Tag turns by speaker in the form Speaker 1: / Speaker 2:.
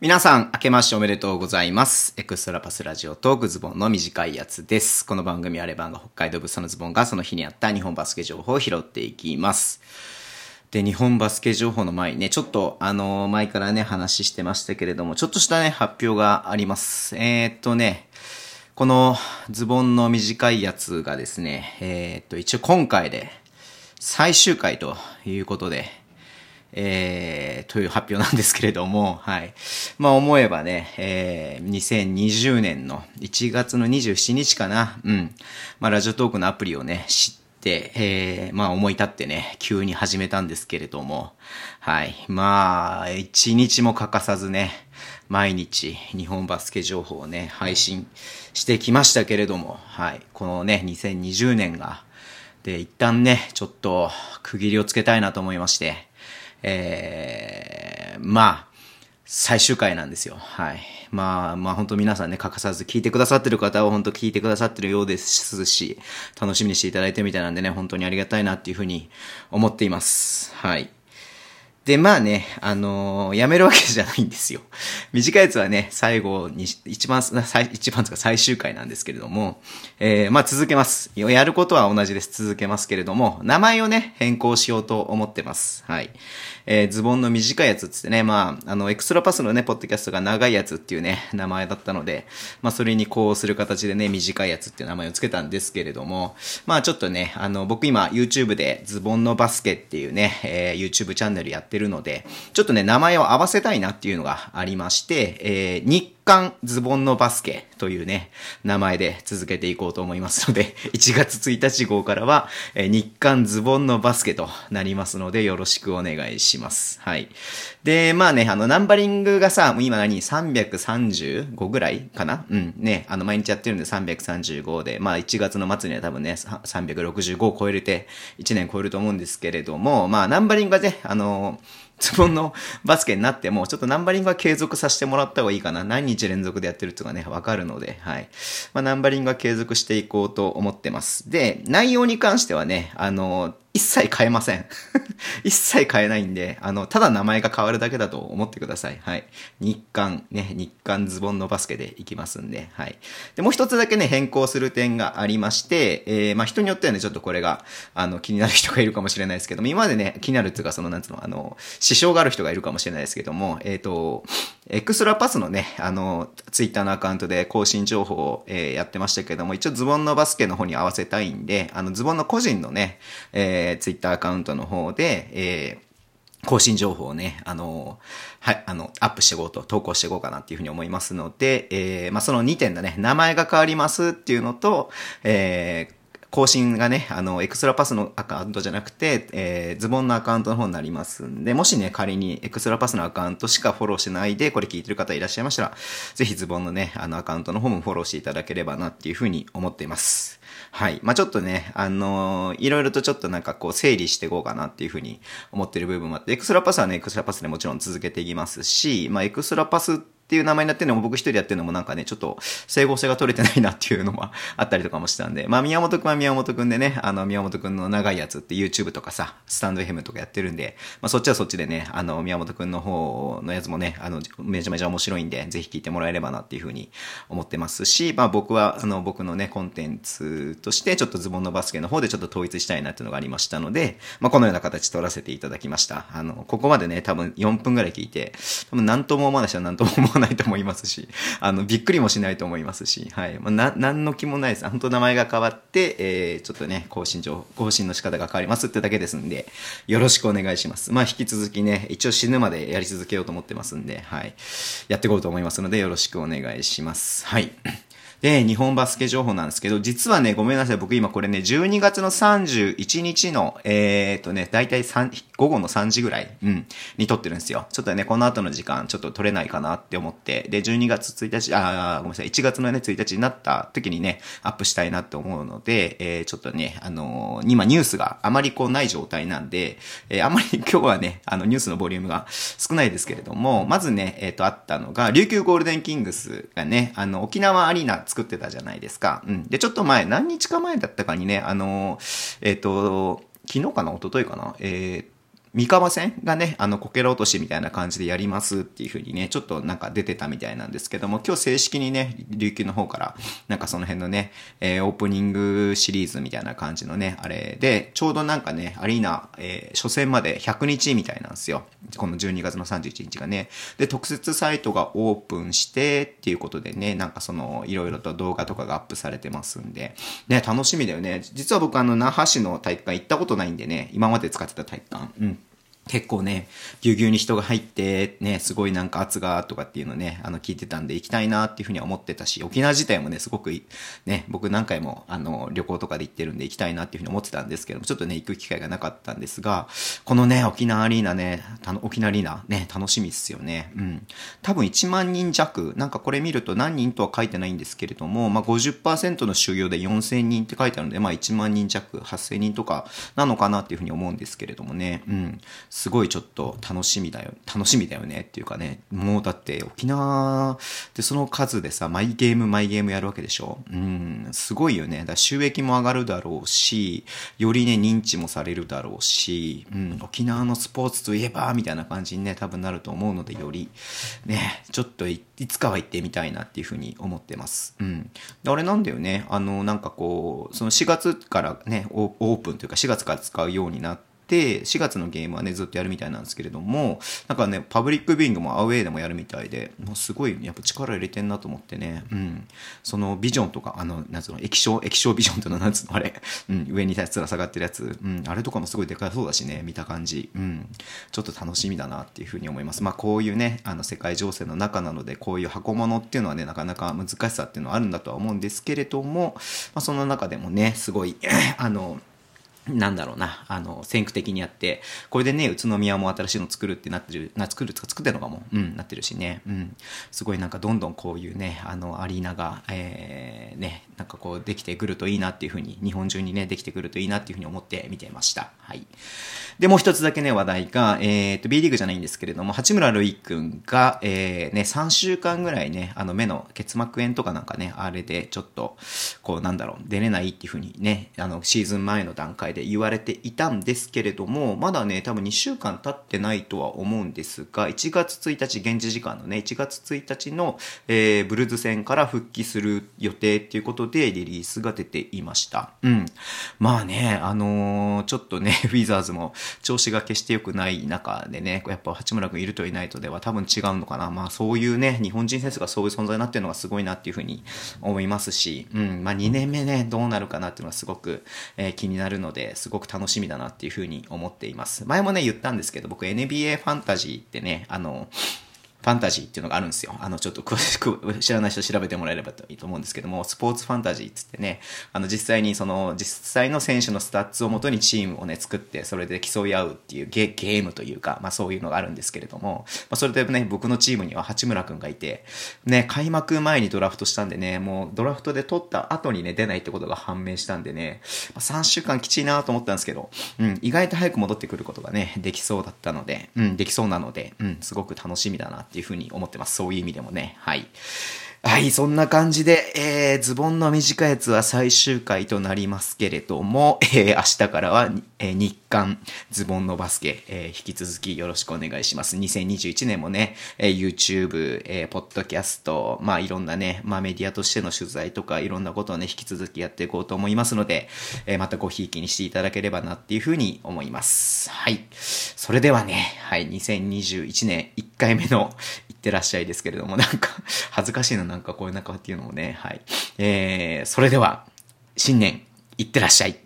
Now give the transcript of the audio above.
Speaker 1: 皆さん、明けましておめでとうございます。エクストラパスラジオトークズボンの短いやつです。この番組はレバンが北海道物産のズボンがその日にあった日本バスケ情報を拾っていきます。で、日本バスケ情報の前にね、ちょっと、あの前からね、話してましたけれども、ちょっとしたね、発表があります。えー、っとね、このズボンの短いやつがですね、えー、っと、一応今回で最終回ということで、えー、という発表なんですけれども、はい。まあ思えばね、えー、2020年の1月の27日かな、うん。まあラジオトークのアプリをね、知って、えー、まあ思い立ってね、急に始めたんですけれども、はい。まあ、一日も欠かさずね、毎日日本バスケ情報をね、配信してきましたけれども、はい。このね、2020年が、で、一旦ね、ちょっと区切りをつけたいなと思いまして、えー、まあ、最終回なんですよ。はい。まあ、まあ本当皆さんね、欠かさず聞いてくださってる方は本当聞いてくださってるようですし、楽しみにしていただいてみたいなんでね、本当にありがたいなっていうふうに思っています。はい。で、まあね、あのーやめるわけじゃないんですよ。短いやつはね、最後に、一番、最一番とか最終回なんですけれども、えー、まあ続けます。やることは同じです。続けますけれども、名前をね、変更しようと思ってます。はい。えーズボンの短いやつっつってね、まあ、あの、エクストラパスのね、ポッドキャストが長いやつっていうね、名前だったので、まあ、それにこうする形でね、短いやつっていう名前をつけたんですけれども、まあ、ちょっとね、あの、僕今、YouTube でズボンのバスケっていうね、えー YouTube チャンネルやってるので、ちょっとね、名前を合わせたいなっていうのがありまして、えー日刊ズボンのバスケというね、名前で続けていこうと思いますので、1月1日号からは、えー日刊ズボンのバスケとなりますので、よろしくお願いします。はい。で、まあね、あの、ナンバリングがさ、もう今何 ?335 ぐらいかな？うん。ね、あの、毎日やってるんで335で、まあ1月の末には多分ね、365を超えれて、1年超えると思うんですけれども、まあナンバリングがね、あの、ズボンのバスケになっても、ちょっとナンバリングは継続させてもらった方がいいかな。何日連続でやってるとかね、わかるので、はい。まあ、ナンバリングは継続していこうと思ってます。で、内容に関してはね、あの、一切変えません。一切変えないんで、あの、ただ名前が変わるだけだと思ってください。はい。日刊、ね、日刊ズボンのバスケでいきますんで、はい。で、もう一つだけね、変更する点がありまして、えー、まあ、人によってはね、ちょっとこれが、あの、気になる人がいるかもしれないですけども、今までね、気になるっていうか、その、なんつうの、あの、支障がある人がいるかもしれないですけども、えっ、と、エクストラパスのね、あの、ツイッターのアカウントで更新情報を、えーやってましたけども、一応ズボンのバスケの方に合わせたいんで、あの、ズボンの個人のね、えー、ツイッターアカウントの方で、えー更新情報をね、あの、はい、あの、アップしていこうと、投稿していこうかなっていうふうに思いますので、えー、まあ、その2点だね、名前が変わりますっていうのと、えー、更新がね、あの、エクストラパスのアカウントじゃなくて、えー、ズボンのアカウントの方になりますんで、もしね、仮にエクストラパスのアカウントしかフォローしてないで、これ聞いてる方いらっしゃいましたら、ぜひズボンのね、あの、アカウントの方もフォローしていただければなっていうふうに思っています。はい。まあ、ちょっとね、あのーいろいろとちょっとなんかこう整理していこうかなっていうふうに思ってる部分もあって、エクストラパスはね、エクストラパスでもちろん続けていきますし、まあ、エクストラパスってっていう名前になってるのも僕一人やってるのもなんかね、ちょっと整合性が取れてないなっていうのもあ ったりとかもしたんで、まあ宮本くんは宮本くんでね、あの宮本くんの長いやつって YouTube とかさ、スタンド FM とかやってるんで、まあそっちはそっちでね、あの宮本くんの方のやつもね、あのめちゃめちゃ面白いんで、ぜひ聞いてもらえればなっていうふうに思ってますし、まあ僕はあの僕のね、コンテンツとしてちょっとズボンのバスケの方でちょっと統一したいなっていうのがありましたので、まあこのような形取らせていただきました。あの、ここまでね、多分4分ぐらい聞いて、多分何とも思わない人は何とも思わないないと思いますし、あの、びっくりもしないと思いますし、はい。まあ、な、何の気もないです。本当名前が変わって、えー、ちょっとね、更新上、更新の仕方が変わりますってだけですんで、よろしくお願いします。まあ、引き続きね、一応死ぬまでやり続けようと思ってますんで、はい。やっていこうと思いますので、よろしくお願いします。はい。で、日本バスケ情報なんですけど、実はね、ごめんなさい。僕今これね、12月の31日の、えー、っとね、だいたい、午後の3時ぐらい、うん、に撮ってるんですよ。ちょっとね、この後の時間、ちょっと撮れないかなって思って、で、12月1日、あーごめんなさい、1月のね、1日になった時にね、アップしたいなって思うので、えー、ちょっとね、あのー今ニュースがあまりこうない状態なんで、えー、あんまり 今日はね、あの、ニュースのボリュームが少ないですけれども、まずね、えっ、と、あったのが、琉球ゴールデンキングスがね、あの、沖縄アリーナ作ってたじゃないですか。うん。で、ちょっと前、何日か前だったかにね、あの、えっ、と、昨日かな一昨日かなえー三河線がね、あの、こけら落としみたいな感じでやりますっていう風にね、ちょっとなんか出てたみたいなんですけども、今日正式にね、琉球の方から、なんかその辺のね、えー、オープニングシリーズみたいな感じのね、あれで、ちょうどなんかね、アリーナ、えー、初戦まで100日みたいなんですよ。この12月の31日がね。で、特設サイトがオープンしてっていうことでね、なんかその、いろいろと動画とかがアップされてますんで、ね、楽しみだよね。実は僕あの、那覇市の体育館行ったことないんでね、今まで使ってた体育館。うん。結構ね、ぎゅうぎゅうに人が入って、ね、すごいなんか圧がとかっていうのね、あの聞いてたんで行きたいなっていうふうには思ってたし、沖縄自体もね、すごくね、僕何回もあの旅行とかで行ってるんで行きたいなっていうふうに思ってたんですけども、ちょっとね、行く機会がなかったんですが、このね、沖縄アリーナね、沖縄アリーナね、楽しみっすよね。うん。多分1万人弱、なんかこれ見ると何人とは書いてないんですけれども、まあ50%の収容で4000人って書いてあるので、まあ1万人弱、8000人とかなのかなっていうふうに思うんですけれどもね、うん。すごいちょっと楽しみだよ、楽しみだよねっていうかね、もうだって沖縄ってその数でさ、マイゲームマイゲームやるわけでしょ？うん、すごいよね。だ収益も上がるだろうし、よりね、認知もされるだろうし、うん、沖縄のスポーツといえば、みたいな感じにね、多分なると思うので、より、ね、ちょっといつかは行ってみたいなっていうふうに思ってます。うん。で、あれなんだよね、あの、なんかこう、その4月からね、オープンというか4月から使うようになっ、て、4月のゲームはね、ずっとやるみたいなんですけれども、なんかね、パブリックビューイングもアウェイでもやるみたいで、もうすごい、やっぱ力入れてんなと思ってね、うん。そのビジョンとか、あの、なんつうの、液晶、液晶ビジョンっていうのなんつうの、あれ、うん、上につら下がってるやつ、うん、あれとかもすごいでかそうだしね、見た感じ、うん、ちょっと楽しみだなっていうふうに思います。まあ、こういうね、あの、世界情勢の中なので、こういう箱物っていうのはね、なかなか難しさっていうのはあるんだとは思うんですけれども、まあ、その中でもね、すごい、あの、なんだろうな、あの、先駆的にやって、これでね、宇都宮も新しいの作るってなってる、な、作るとか作ってるのかも、うん、なってるしね、うん。すごいなんかどんどんこういうね、あの、アリーナが、えー、ね、なんかこうできてくるといいなっていうふうに、日本中にね、できてくるといいなっていうふうに思って見てました。はい。で、もう一つだけね、話題が、えっ、ー、と、B リーグじゃないんですけれども、八村塁君が、えー、ね、3週間ぐらいね、あの、目の結膜炎とかなんかね、あれでちょっと、こう、なんだろう、出れないっていうふうにね、あの、シーズン前の段階で言われていたんですけれども、まだね、多分2週間経ってないとは思うんですが、1月1日、現地時間のね、1月1日の、えー、ブルーズ戦から復帰する予定っていうことでリリースが出ていました。うん。まあね、あのー、ちょっとね、ウィザーズも、調子が決して良くない中でね、やっぱ八村君いるといないとでは多分違うのかな。まあそういうね、日本人選手がそういう存在になってるのがすごいなっていうふうに思いますし、うん、まあ2年目ね、どうなるかなっていうのはすごく、えー、気になるので、すごく楽しみだなっていうふうに思っています。前もね、言ったんですけど、僕 NBA ファンタジーってね、あの、ァンタジーっていうのがあるんですよ。あの、ちょっと詳しく知らない人調べてもらえればいいと思うんですけども、スポーツファンタジーっつってね、あの、実際にその、実際の選手のスタッツをもとにチームをね、作って、それで競い合うっていうゲゲームというか、まあそういうのがあるんですけれども、まあそれでね、僕のチームには八村くんがいて、ね、開幕前にドラフトしたんでね、もうドラフトで取った後にね、出ないってことが判明したんでね、まあ、3週間きちいなと思ったんですけど、うん、意外と早く戻ってくることがね、できそうだったので、うん、できそうなので、うん、すごく楽しみだなっていうふうに思ってます。そういう意味でもね。はい。はい、そんな感じで、えー、ズボンの短いやつは最終回となりますけれども、えー、明日からは、えー、日韓ズボンのバスケ、えー、引き続きよろしくお願いします。2021年もね、えー、YouTube、えー、ポッドキャスト、まあいろんなね、まあメディアとしての取材とかいろんなことをね、引き続きやっていこうと思いますので、えー、またごひいきにしていただければなっていうふうに思います。はい。それではね、はい、2021年1回目のってらっしゃいですけれども、なんか、恥ずかしいの、なんかこういう中っていうのもね、はい。えー、それでは、新年、いってらっしゃい。